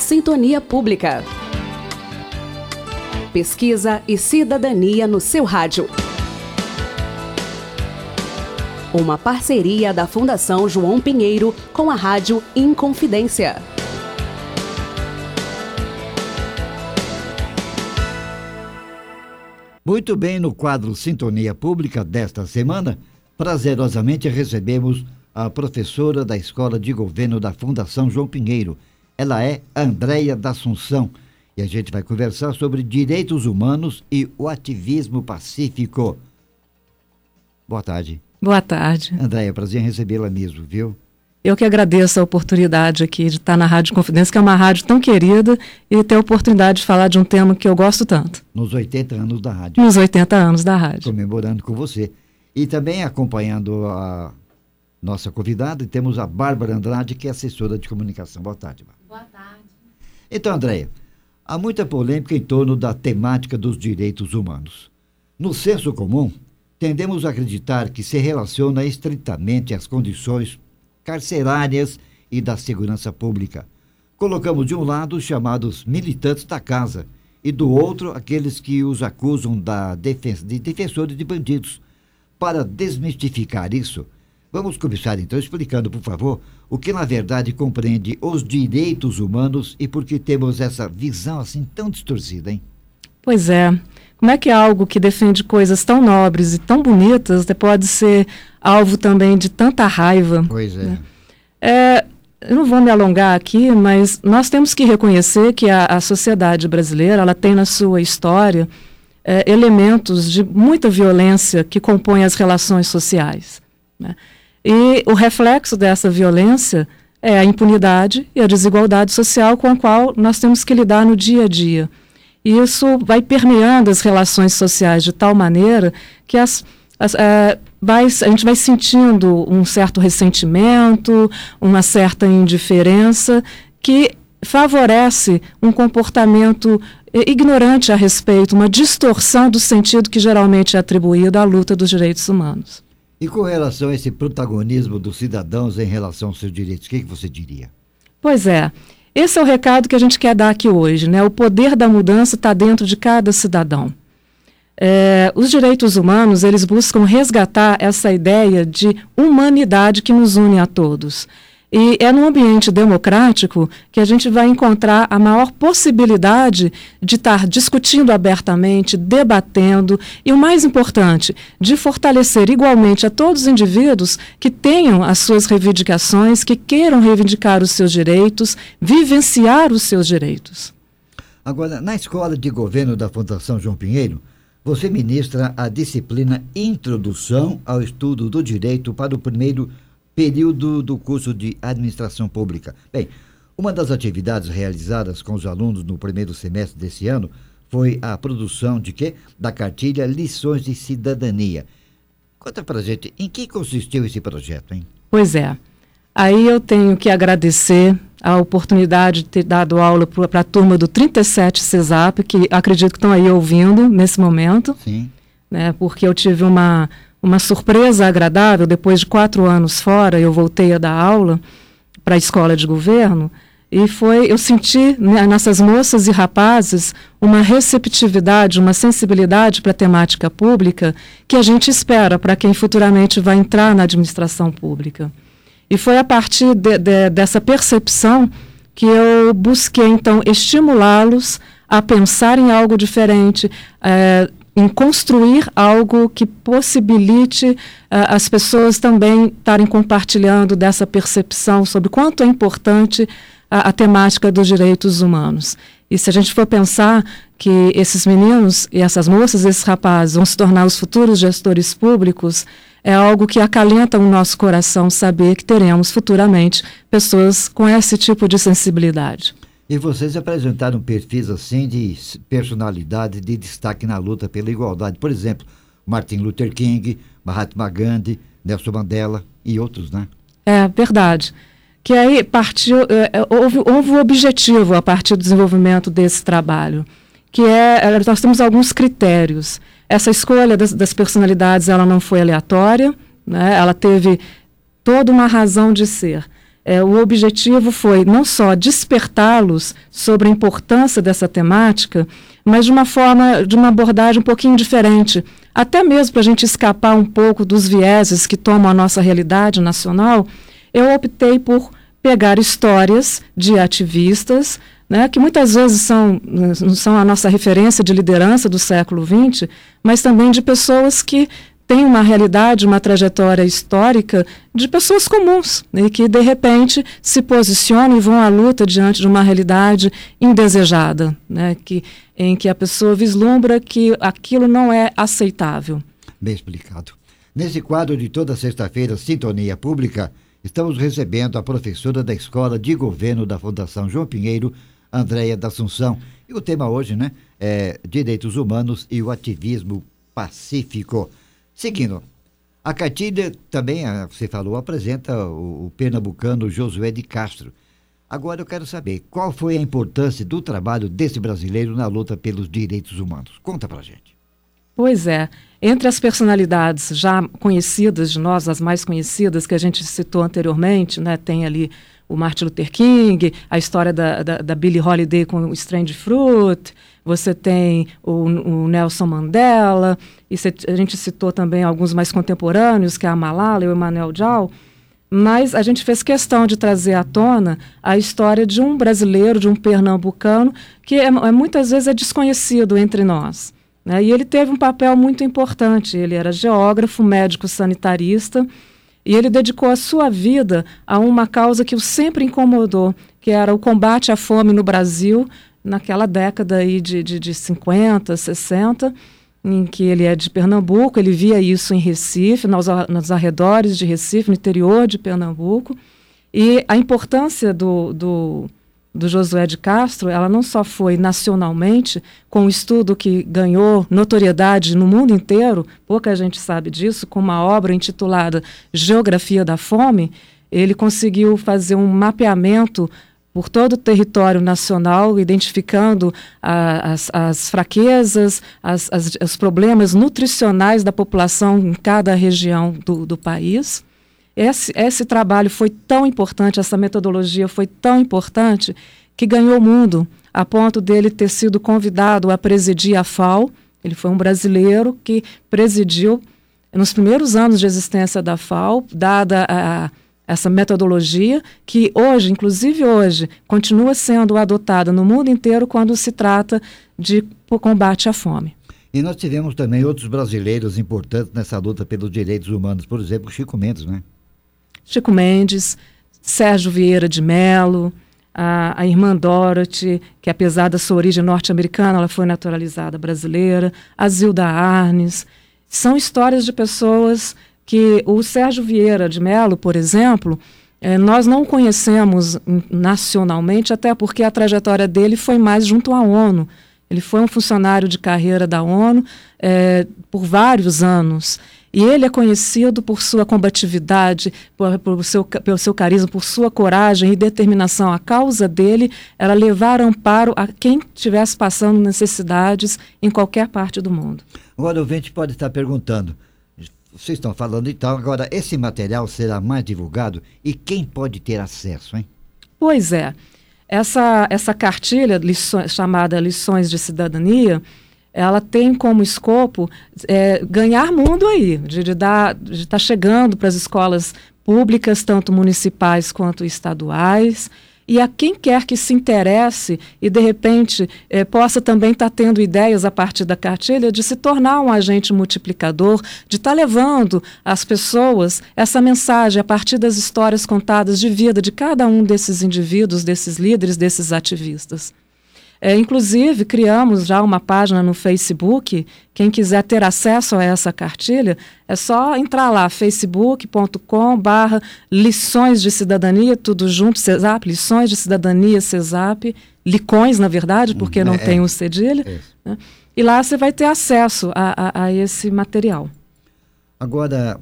Sintonia Pública. Pesquisa e cidadania no seu rádio. Uma parceria da Fundação João Pinheiro com a Rádio Inconfidência. Muito bem, no quadro Sintonia Pública desta semana, prazerosamente recebemos a professora da Escola de Governo da Fundação João Pinheiro. Ela é Andréia da Assunção e a gente vai conversar sobre direitos humanos e o ativismo pacífico. Boa tarde. Boa tarde. Andréia, prazer em recebê-la mesmo, viu? Eu que agradeço a oportunidade aqui de estar na Rádio Confidência, que é uma rádio tão querida, e ter a oportunidade de falar de um tema que eu gosto tanto. Nos 80 anos da rádio. Nos 80 anos da rádio. Comemorando com você. E também acompanhando a nossa convidada, temos a Bárbara Andrade, que é assessora de comunicação. Boa tarde, Bárbara. Boa tarde. Então, Andréia, há muita polêmica em torno da temática dos direitos humanos. No senso comum, tendemos a acreditar que se relaciona estritamente às condições carcerárias e da segurança pública. Colocamos de um lado os chamados militantes da casa e do outro aqueles que os acusam da defesa, de defensores de bandidos. Para desmistificar isso, vamos começar então explicando, por favor, o que na verdade compreende os direitos humanos e por que temos essa visão assim tão distorcida, hein? Pois é. Como é que algo que defende coisas tão nobres e tão bonitas pode ser alvo também de tanta raiva? Pois é. Né? é eu não vou me alongar aqui, mas nós temos que reconhecer que a, a sociedade brasileira ela tem na sua história é, elementos de muita violência que compõem as relações sociais. Né? E o reflexo dessa violência é a impunidade e a desigualdade social com a qual nós temos que lidar no dia a dia. E isso vai permeando as relações sociais de tal maneira que as, as é, vai, a gente vai sentindo um certo ressentimento, uma certa indiferença que favorece um comportamento ignorante a respeito, uma distorção do sentido que geralmente é atribuído à luta dos direitos humanos. E com relação a esse protagonismo dos cidadãos em relação aos seus direitos, o que, que você diria? Pois é. Esse é o recado que a gente quer dar aqui hoje, né? O poder da mudança está dentro de cada cidadão. É, os direitos humanos eles buscam resgatar essa ideia de humanidade que nos une a todos. E é num ambiente democrático que a gente vai encontrar a maior possibilidade de estar discutindo abertamente, debatendo e, o mais importante, de fortalecer igualmente a todos os indivíduos que tenham as suas reivindicações, que queiram reivindicar os seus direitos, vivenciar os seus direitos. Agora, na escola de governo da Fundação João Pinheiro, você ministra a disciplina Introdução ao Estudo do Direito para o primeiro período do curso de Administração Pública. Bem, uma das atividades realizadas com os alunos no primeiro semestre desse ano foi a produção de quê? Da cartilha Lições de Cidadania. Conta pra gente, em que consistiu esse projeto, hein? Pois é. Aí eu tenho que agradecer a oportunidade de ter dado aula para a turma do 37 CESAP, que acredito que estão aí ouvindo nesse momento. Sim. Né, porque eu tive uma uma surpresa agradável, depois de quatro anos fora, eu voltei a dar aula para a escola de governo, e foi, eu senti né, nessas moças e rapazes uma receptividade, uma sensibilidade para a temática pública que a gente espera para quem futuramente vai entrar na administração pública. E foi a partir de, de, dessa percepção que eu busquei, então, estimulá-los a pensar em algo diferente, é, em construir algo que possibilite uh, as pessoas também estarem compartilhando dessa percepção sobre quanto é importante a, a, temática dos direitos humanos. E se a gente for pensar que esses meninos e essas moças, esses rapazes vão se tornar os futuros gestores públicos, é algo que acalenta o nosso coração saber que teremos futuramente pessoas com esse tipo de sensibilidade. E vocês apresentaram perfis assim de personalidade de destaque na luta pela igualdade. Por exemplo, Martin Luther King, Mahatma Gandhi, Nelson Mandela e outros, né? É verdade. Que aí partiu, é, é houve, houve um objetivo a partir do desenvolvimento desse trabalho, que é, é nós temos alguns critérios. Essa escolha das, das personalidades ela não foi aleatória, né? ela teve toda uma razão de ser. É, o objetivo foi não só despertá-los sobre a importância dessa temática, mas de uma forma, de uma abordagem um pouquinho diferente, até mesmo para a gente escapar um pouco dos vieses que tomam a nossa realidade nacional, eu optei por pegar histórias de ativistas, né, que muitas vezes são, são a nossa referência de liderança do século XX, mas também de pessoas que têm uma realidade, uma trajetória histórica de pessoas comuns e que, de repente, se posicionam e vão à luta diante de uma realidade indesejada, né, que, em que a pessoa vislumbra que aquilo não é aceitável. Bem explicado. Nesse quadro de toda sexta-feira, Sintonia Pública, estamos recebendo a professora da Escola de Governo da Fundação João Pinheiro, Andréia da Assunção. E o tema hoje, né, é Direitos Humanos e o Ativismo Pacífico. Seguindo, a cartilha também, você falou, apresenta o, o pernambucano Josué de Castro. Agora eu quero saber qual foi a importância do trabalho desse brasileiro na luta pelos direitos humanos. Conta pra gente. Pois é. Entre as personalidades já conhecidas de nós, as mais conhecidas que a gente citou anteriormente, né, tem ali o Martin Luther King, a história da, da, da Billie Holiday com o Strange Fruit, você tem o, o Nelson Mandela, e cê, a gente citou também alguns mais contemporâneos, que é a Malala e o Emmanuel Jal, mas a gente fez questão de trazer à tona a história de um brasileiro, de um pernambucano, que é, é muitas vezes é desconhecido entre nós. Né? E ele teve um papel muito importante. Ele era geógrafo, médico sanitarista, e ele dedicou a sua vida a uma causa que o sempre incomodou, que era o combate à fome no Brasil, naquela década aí de, de, de 50, 60, em que ele é de Pernambuco, ele via isso em Recife, nos, nos arredores de Recife, no interior de Pernambuco. E a importância do, do do Josué de Castro, ela não só foi nacionalmente, com um estudo que ganhou notoriedade no mundo inteiro, pouca gente sabe disso, com uma obra intitulada Geografia da Fome, ele conseguiu fazer um mapeamento por todo o território nacional, identificando a, as, as, fraquezas, as, as, os problemas nutricionais da população em cada região do, do país. Esse, esse trabalho foi tão importante, essa metodologia foi tão importante, que ganhou o mundo, a ponto dele ter sido convidado a presidir a FAO. Ele foi um brasileiro que presidiu nos primeiros anos de existência da FAO, dada a, essa metodologia, que hoje, inclusive hoje, continua sendo adotada no mundo inteiro quando se trata de combate à fome. E nós tivemos também outros brasileiros importantes nessa luta pelos direitos humanos, por exemplo, Chico Mendes, né? Chico Mendes, Sérgio Vieira de Mello, a, a, irmã Dorothy, que apesar da sua origem norte-americana, ela foi naturalizada brasileira, a Zilda Arnes. São histórias de pessoas que o Sérgio Vieira de Mello, por exemplo, eh, nós não conhecemos nacionalmente, até porque a trajetória dele foi mais junto à ONU. Ele foi um funcionário de carreira da ONU eh, por vários anos. E ele é conhecido por sua combatividade, por, por seu, pelo seu carisma, por sua coragem e determinação. A causa dele era levar amparo a quem estivesse passando necessidades em qualquer parte do mundo. Agora o ouvinte pode estar perguntando, vocês estão falando então, agora esse material será mais divulgado e quem pode ter acesso, hein? Pois é. Essa, essa cartilha chamada Lições de Cidadania, ela tem como escopo é, ganhar mundo aí, de estar de tá chegando para as escolas públicas, tanto municipais quanto estaduais, e a quem quer que se interesse e, de repente, é, possa também estar tá tendo ideias a partir da cartilha de se tornar um agente multiplicador, de estar tá levando às pessoas essa mensagem a partir das histórias contadas de vida de cada um desses indivíduos, desses líderes, desses ativistas. É, inclusive, criamos já uma página no Facebook. Quem quiser ter acesso a essa cartilha, é só entrar lá, facebook.com barra lições de cidadania, tudo junto, CESAP, lições de cidadania, CESAP, licões, na verdade, porque não é, tem o um cedilha. É. Né? E lá você vai ter acesso a, a, a esse material. Agora,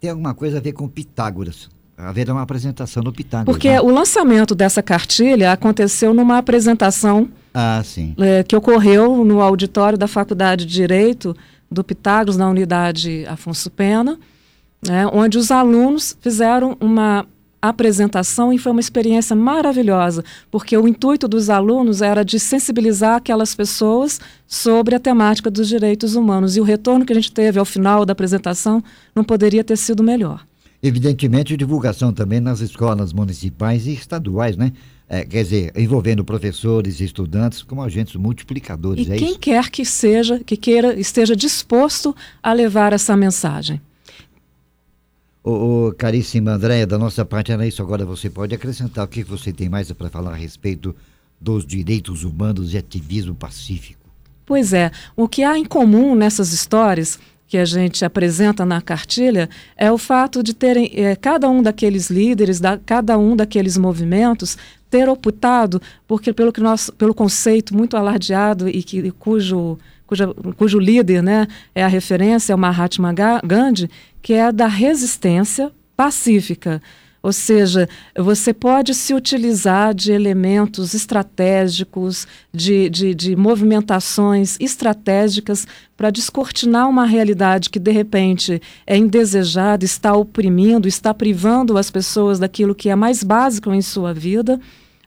tem alguma coisa a ver com Pitágoras? Haverá uma apresentação no Pitágoras. Porque né? o lançamento dessa cartilha aconteceu numa apresentação ah, sim. É, que ocorreu no auditório da Faculdade de Direito do Pitágoras, na unidade Afonso Pena, né, onde os alunos fizeram uma apresentação e foi uma experiência maravilhosa, porque o intuito dos alunos era de sensibilizar aquelas pessoas sobre a temática dos direitos humanos. E o retorno que a gente teve ao final da apresentação não poderia ter sido melhor. Evidentemente, divulgação também nas escolas municipais e estaduais, né? É, quer dizer, envolvendo professores e estudantes como agentes multiplicadores. E é quem isso? quer que seja, que queira, esteja disposto a levar essa mensagem. Ô, ô, caríssima Andréia, da nossa parte era isso. Agora você pode acrescentar o que você tem mais para falar a respeito dos direitos humanos e ativismo pacífico. Pois é, o que há em comum nessas histórias que a gente apresenta na cartilha é o fato de terem é, cada um daqueles líderes, da, cada um daqueles movimentos ter optado porque pelo que nós, pelo conceito muito alardeado e que cujo cuja, cujo líder, né, é a referência é o Mahatma Gandhi, que é da resistência pacífica. Ou seja, você pode se utilizar de elementos estratégicos, de, de, de movimentações estratégicas para descortinar uma realidade que, de repente, é indesejada, está oprimindo, está privando as pessoas daquilo que é mais básico em sua vida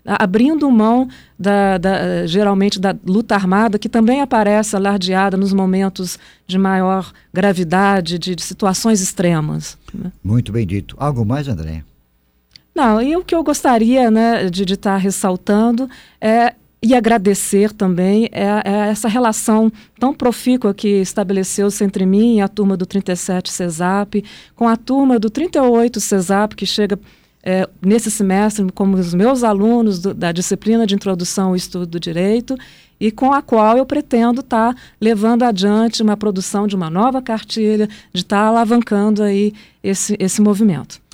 abrindo mão da, da, geralmente da luta armada, que também aparece alardeada nos momentos de maior gravidade, de, de situações extremas. Né? Muito bem dito. Algo mais, André? Não, e o que eu gostaria né, de estar tá ressaltando é e agradecer também é, é, essa relação tão profícua que estabeleceu-se entre mim e a turma do 37 CESAP, com a turma do 38 CESAP, que chega é, nesse semestre como os meus alunos do, da disciplina de Introdução ao Estudo do Direito, e com a qual eu pretendo estar tá levando adiante uma produção de uma nova cartilha, de estar tá alavancando aí esse, esse movimento.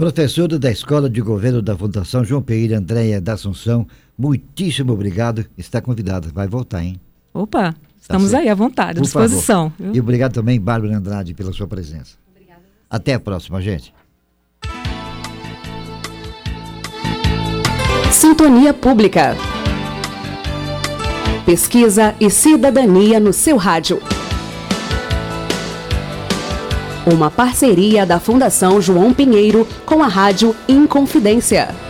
Professora da Escola de Governo da Fundação João Pereira Andréia da Assunção, muitíssimo obrigado. Está convidada. Vai voltar, hein? Opa, tá estamos aí à vontade, à disposição. E obrigado também, Bárbara Andrade, pela sua presença. Obrigada. Até a próxima, gente. Sintonia Pública. Pesquisa e cidadania no seu rádio. Uma parceria da Fundação João Pinheiro com a Rádio Inconfidência.